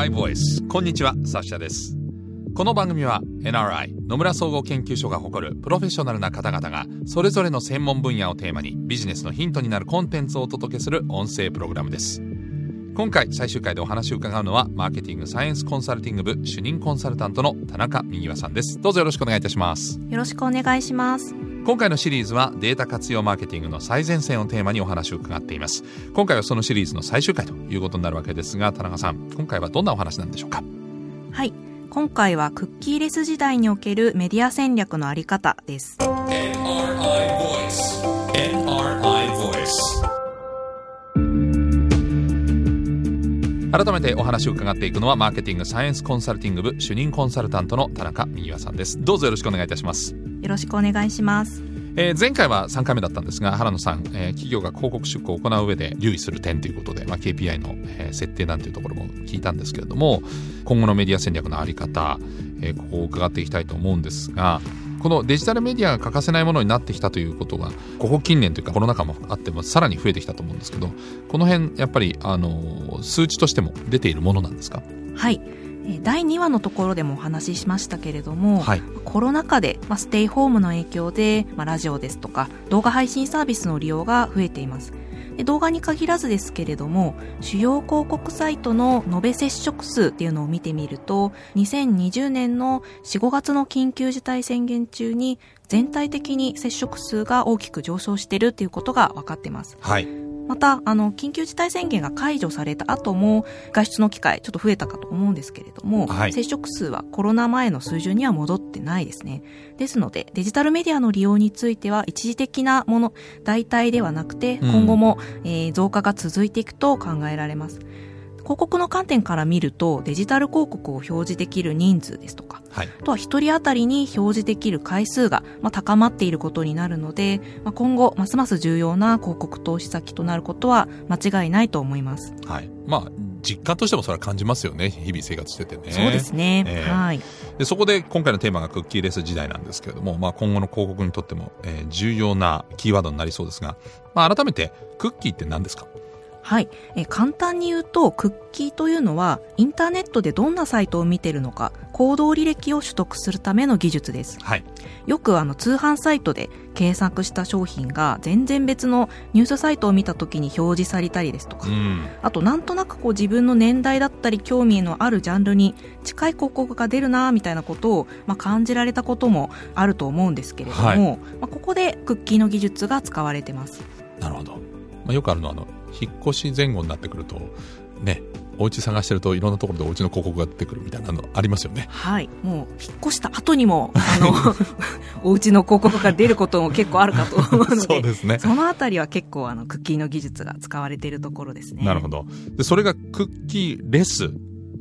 NRI Voice. こんにちはサッシャです。この番組は NRI 野村総合研究所が誇るプロフェッショナルな方々がそれぞれの専門分野をテーマにビジネスのヒントになるコンテンツをお届けする音声プログラムです。今回最終回でお話を伺うのはマーケティングサイエンスコンサルティング部主任コンサルタントの田中美和さんです。どうぞよろしくお願いいたします。よろしくお願いします。今回のシリーズはデータ活用マーケティングの最前線をテーマにお話を伺っています。今回はそのシリーズの最終回ということになるわけですが田中さん今回はどんなお話なんでしょうか？はい。今回はクッキーレス時代におけるメディア戦略のあり方です。NRI Voice NRI Voice 改めてお話を伺っていくのはマーケティングサイエンスコンサルティング部主任コンサルタントの田中美和さんです。どうぞよろしくお願いいたしますよろしくお願いします。えー、前回は3回目だったんですが原野さん、えー、企業が広告出稿を行う上で留意する点ということで、まあ、KPI の、えー、設定なんていうところも聞いたんですけれども今後のメディア戦略のあり方、えー、ここを伺っていきたいと思うんですがこのデジタルメディアが欠かせないものになってきたということがここ近年というかコロナ禍もあってもさらに増えてきたと思うんですけどこの辺やっぱりあの数値としても出ているものなんですか？はい第2話のところでもお話ししましたけれども、はい、コロナ禍で、まあ、ステイホームの影響で、まあ、ラジオですとか動画配信サービスの利用が増えています。動画に限らずですけれども主要広告サイトの延べ接触数っていうのを見てみると2020年の45月の緊急事態宣言中に全体的に接触数が大きく上昇しているっていうことが分かっています。はいまた、あの、緊急事態宣言が解除された後も、外出の機会、ちょっと増えたかと思うんですけれども、はい、接触数はコロナ前の水準には戻ってないですね。ですので、デジタルメディアの利用については、一時的なもの、代替ではなくて、今後も、うん、えー、増加が続いていくと考えられます。広告の観点から見るとデジタル広告を表示できる人数ですとか、はい、あとは1人当たりに表示できる回数が、まあ、高まっていることになるので、まあ、今後ますます重要な広告投資先となることは間違いないと思います。はい。まあ実感としてもそれは感じますよね。日々生活しててね。そうですね、えー、はい。でそこで今回のテーマがクッキーレス時代なんですけれども、まあ、今後の広告にとっても、えー、重要なキーワードになりそうですが、まあ、改めてクッキーって何ですか？はい、え簡単に言うとクッキーというのはインターネットでどんなサイトを見ているのか行動履歴を取得するための技術です、はい、よくあの通販サイトで検索した商品が全然別のニュースサイトを見た時に表示されたりですとか、うん、あとなんとなくこう自分の年代だったり興味のあるジャンルに近い広告が出るなみたいなことを、まあ、感じられたこともあると思うんですけれども、はい、まあ、ここでクッキーの技術が使われてます。なるほど、まあ、よくあるのはあの引っ越し前後になってくるとねお家探してるといろんなところでお家の広告が出てくるみたいなのありますよね。はい。もう引っ越した後にもあの お家の広告が出ることも結構あるかと思うのでそうですね。そのあたりは結構あのクッキーの技術が使われているところですね。なるほど。でそれがクッキーレス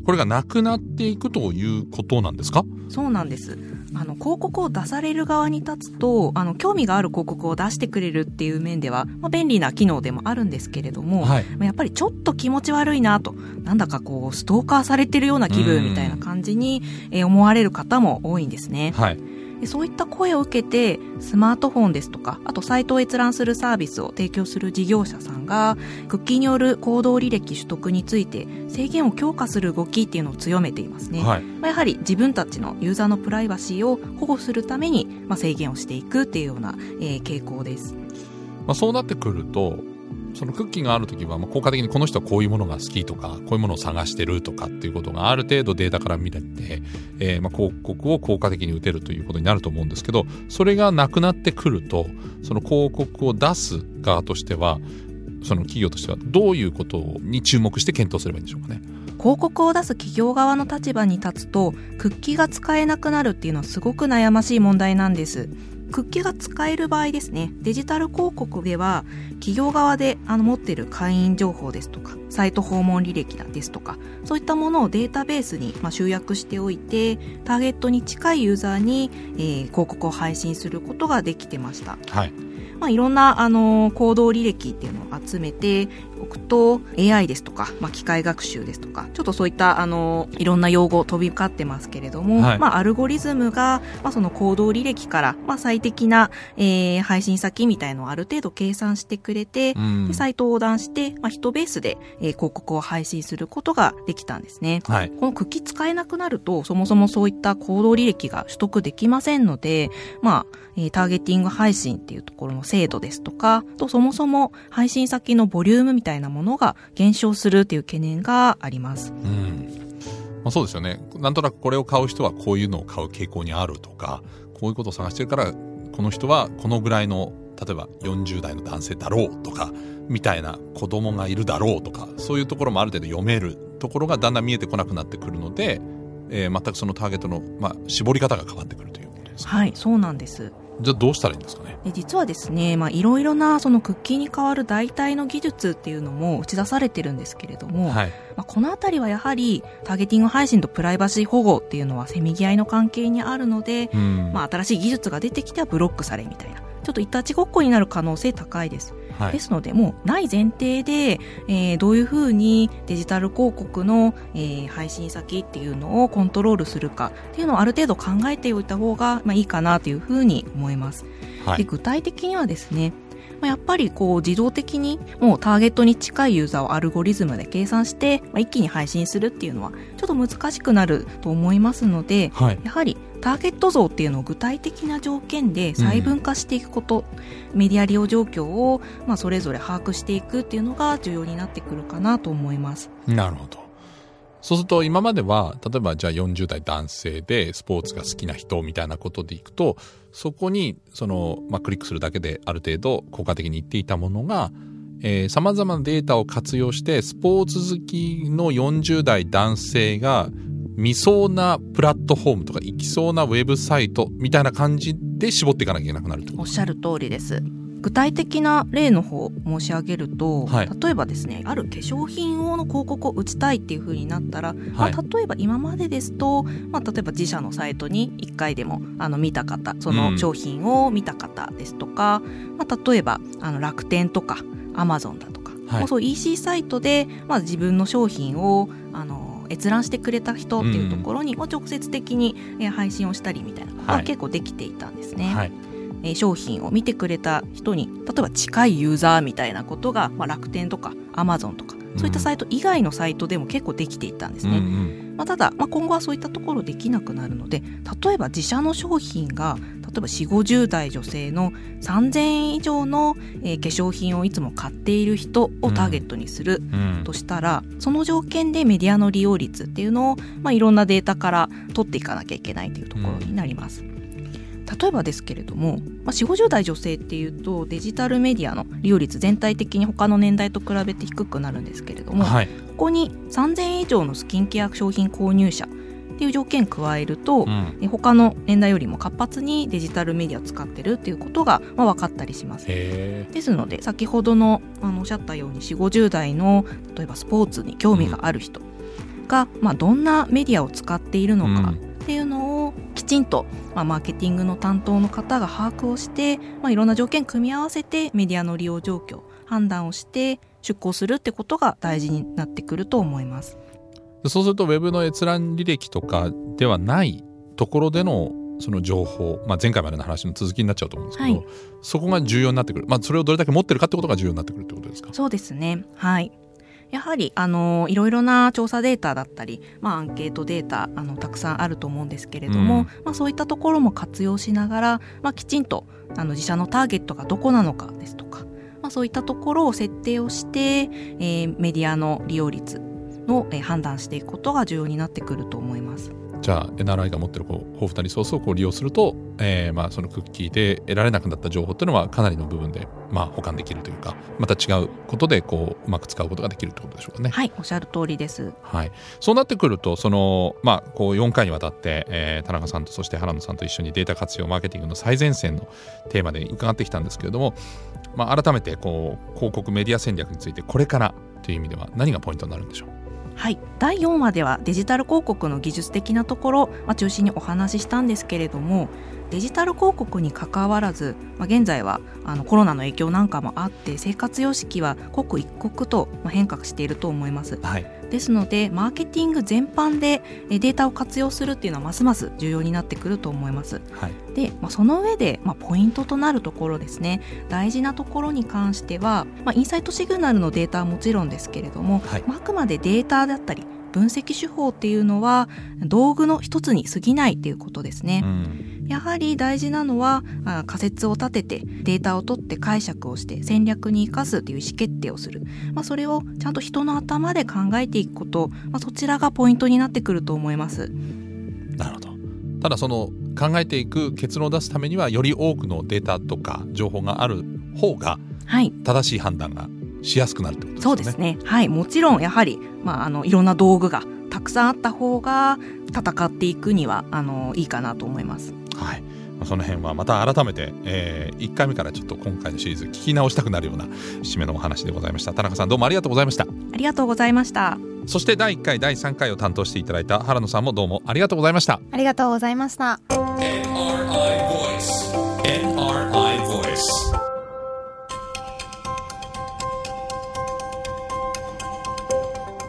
これがなくなっていくということなんですか？そうなんですあの広告を出される側に立つとあの興味がある広告を出してくれるっていう面では、まあ、便利な機能でもあるんですけれども、はい、やっぱりちょっと気持ち悪いなと。なんだかこうストーカーされてるような気分みたいな感じに、え思われる方も多いんですね。はいそういった声を受けてスマートフォンですとかあとサイトを閲覧するサービスを提供する事業者さんがクッキーによる行動履歴取得について制限を強化する動きっていうのを強めていますね、はい、まあ、やはり自分たちのユーザーのプライバシーを保護するために、まあ、制限をしていくっていうような、えー、傾向です、まあ、そうなってくるとそのクッキーがある時は、ま、効果的にこの人はこういうものが好きとかこういうものを探してるとかっていうことがある程度データから見れて、えー、まあ広告を効果的に打てるということになると思うんですけどそれがなくなってくるとその広告を出す側としてはその企業としてはどういうことに注目して検討すればいいんでしょうかね。広告を出す企業側の立場に立つとクッキーが使えなくなるっていうのはすごく悩ましい問題なんです。クッキーが使える場合ですねデジタル広告では企業側であの持っている会員情報ですとかサイト訪問履歴ですとかそういったものをデータベースに、まあ、集約しておいてターゲットに近いユーザーに、えー、広告を配信することができてました。はいまあ、いろんなあの行動履歴っていうのを集めておくと AI ですとか、まあ、機械学習ですとかちょっとそういったあのいろんな用語飛び交ってますけれども、はい、まあ、アルゴリズムが、まあ、その行動履歴から、まあ、最適な、えー、配信先みたいのをある程度計算してくれて、うん、でサイトを横断して、まあ、人ベースで、えー、広告を配信することができたんですね。はい、このクッキー使えなくなるとそもそもそういった行動履歴が取得できませんので、まあ、えー、ターゲティング配信っていうところの精度ですとか、とそもそも配信先のボリュームみたいなものが減少するっていう懸念があります。うんまあ、そうですよね。なんとなくこれを買う人はこういうのを買う傾向にあるとか、こういうことを探してるから、この人はこのぐらいの、例えば40代の男性だろうとか、みたいな子供がいるだろうとか、そういうところもある程度読めるところがだんだん見えてこなくなってくるので、えー、全くそのターゲットの、まあ、絞り方が変わってくるということですはい、そうなんです。じゃあどうしたらいいんですかね？で実はですね、まあ、いろいろなそのクッキーに代わる代替の技術っていうのも打ち出されてるんですけれども、はい、まあ、このあたりはやはりターゲティング配信とプライバシー保護っていうのはせめぎ合いの関係にあるので、うん、まあ、新しい技術が出てきてはブロックされみたいなちょっといたちごっこになる可能性高いです。はい、ですので、もうない前提で、えー、どういうふうにデジタル広告の、えー、配信先っていうのをコントロールするかっていうのをある程度考えておいた方が、まあ、いいかなというふうに思います。はい、で具体的にはですね、まあ、やっぱりこう自動的にもうターゲットに近いユーザーをアルゴリズムで計算して、まあ、一気に配信するっていうのはちょっと難しくなると思いますので、はい、やはりターゲット像っていうのを具体的な条件で細分化していくこと、うん、メディア利用状況を、まあ、それぞれ把握していくっていうのが重要になってくるかなと思います。なるほど。そうすると今までは、例えばじゃあ40代男性でスポーツが好きな人みたいなことでいくと、そこにその、まあ、クリックするだけである程度効果的にいっていたものが、えー、様々なデータを活用してスポーツ好きの40代男性が見そうなプラットフォームとか行きそうなウェブサイトみたいな感じで絞っていかなきゃいけなくなるおっしゃる通りです。具体的な例の方申し上げると、はい、例えばですねある化粧品用の広告を打ちたいっていう風になったら、はい、まあ、例えば今までですと、まあ、例えば自社のサイトに1回でもあの見た方その商品を見た方ですとか、うん、まあ、例えばあの楽天とかアマゾンだとか、はい、そう EC サイトで、まあ、自分の商品をあの閲覧してくれた人っていうところに、うん、直接的に配信をしたりみたいなことが結構できていたんですね。はいえ商品を見てくれた人に例えば近いユーザーみたいなことが、まあ、楽天とかアマゾンとかそういったサイト以外のサイトでも結構できていたんですね。うんうん、まあ、ただ、まあ、今後はそういったところできなくなるので例えば自社の商品が例えば4 5 0代女性の3000円以上の、えー、化粧品をいつも買っている人をターゲットにするとしたら、うんうん、その条件でメディアの利用率っていうのを、まあ、いろんなデータから取っていかなきゃいけないというところになります。うん例えばですけれども、まあ、4 5 0代女性っていうとデジタルメディアの利用率全体的に他の年代と比べて低くなるんですけれども、はい、ここに3000円以上のスキンケア商品購入者っていう条件加えると、うん、他の年代よりも活発にデジタルメディアを使ってるっていうことが、まあ、分かったりします。ですので先ほどのあのおっしゃったように4 5 0代の例えばスポーツに興味がある人が、うん、まあ、どんなメディアを使っているのか、っていうのをきちんと、まあ、マーケティングの担当の方が把握をして、まあ、いろんな条件組み合わせてメディアの利用状況判断をして出向するってことが大事になってくると思います。そうするとウェブの閲覧履歴とかではないところでのその情報、まあ、前回までの話の続きになっちゃうと思うんですけど、はい、そこが重要になってくる、まあ、それをどれだけ持ってるかってことが重要になってくるってことですか？そうですね。はいやはりあのいろいろな調査データだったり、まあ、アンケートデータあのたくさんあると思うんですけれども、うん、まあ、そういったところも活用しながら、まあ、きちんとあの自社のターゲットがどこなのかですとか、まあ、そういったところを設定をして、えー、メディアの利用率の、えー、判断していくことが重要になってくると思います。じゃあ NRI が持ってるこう豊富なリソースをこう利用すると、えー、まあそのクッキーで得られなくなった情報っていうのはかなりの部分でまあ保管できるというかまた違うことでこううまく使うことができるってことでしょうかね。はいおっしゃる通りです。はい、そうなってくるとその、まあ、こう4回にわたって、えー、田中さんとそして原野さんと一緒にデータ活用マーケティングの最前線のテーマで伺ってきたんですけれども、まあ、改めてこう広告メディア戦略についてこれからという意味では何がポイントになるんでしょう？はい。第4話ではデジタル広告の技術的なところ、まあ、中心にお話ししたんですけれどもデジタル広告にかかわらず、まあ、現在はあのコロナの影響なんかもあって生活様式は刻一刻と変化していると思います、はい、ですのでマーケティング全般でデータを活用するっていうのはますます重要になってくると思います、はい、で、まあ、その上で、まあ、ポイントとなるところですね。大事なところに関しては、まあ、インサイトシグナルのデータはもちろんですけれども、はい、まあ、あくまでデータだったり分析手法っていうのは道具の一つに過ぎないということですね。うんやはり大事なのは仮説を立ててデータを取って解釈をして戦略に生かすという意思決定をする、まあ、それをちゃんと人の頭で考えていくこと、まあ、そちらがポイントになってくると思います。なるほどただその考えていく結論を出すためにはより多くのデータとか情報がある方が正しい判断がしやすくなるってことですね。そうですねはいもちろんやはり、まあ、あのいろんな道具がたくさんあった方が戦っていくにはあのいいかなと思います。はい、その辺はまた改めて、えー、1回目からちょっと今回のシリーズ聞き直したくなるような締めのお話でございました。田中さんどうもありがとうございました。ありがとうございました。そして第1回第3回を担当していただいた原野さんもどうもありがとうございました。ありがとうございました。NRI Voice NRI Voice.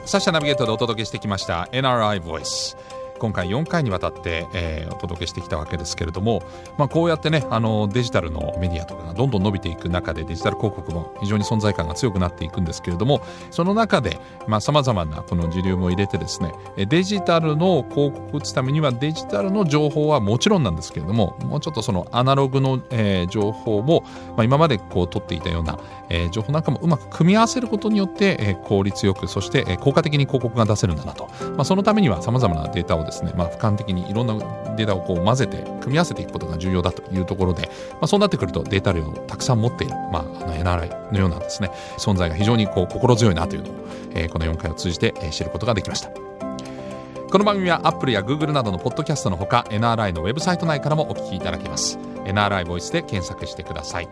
サッシャナビゲートでお届けしてきました。NRI Voice 今回4回にわたって、えー、お届けしてきたわけですけれども、まあ、こうやってねあのデジタルのメディアとかがどんどん伸びていく中でデジタル広告も非常に存在感が強くなっていくんですけれどもその中でさまざ、まなこの時流も入れてですねデジタルの広告打つためにはデジタルの情報はもちろんなんですけれどももうちょっとそのアナログの、えー、情報も、まあ、今までこう取っていたような、えー、情報なんかもうまく組み合わせることによって、えー、効率よくそして、えー、効果的に広告が出せるんだなと、まあ、そのためにはさまざまなデータをですね、まあ、俯瞰的にいろんなデータをこう混ぜて組み合わせていくことが重要だというところで、まあ、そうなってくるとデータ量をたくさん持っている、まあ、あの NRI のようなですね存在が非常にこう心強いなというのを、えー、この4回を通じて、知ることができました。この番組は Apple や Google などのポッドキャストのほか NRI のウェブサイト内からもお聞きいただけます。NRI ボイスで検索してください。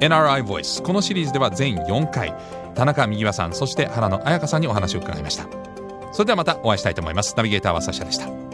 NRI ボイスこのシリーズでは全4回田中美和さんそして原野彩香さんにお話を伺いました。それではまたお会いしたいと思います。ナビゲーターはサシャでした。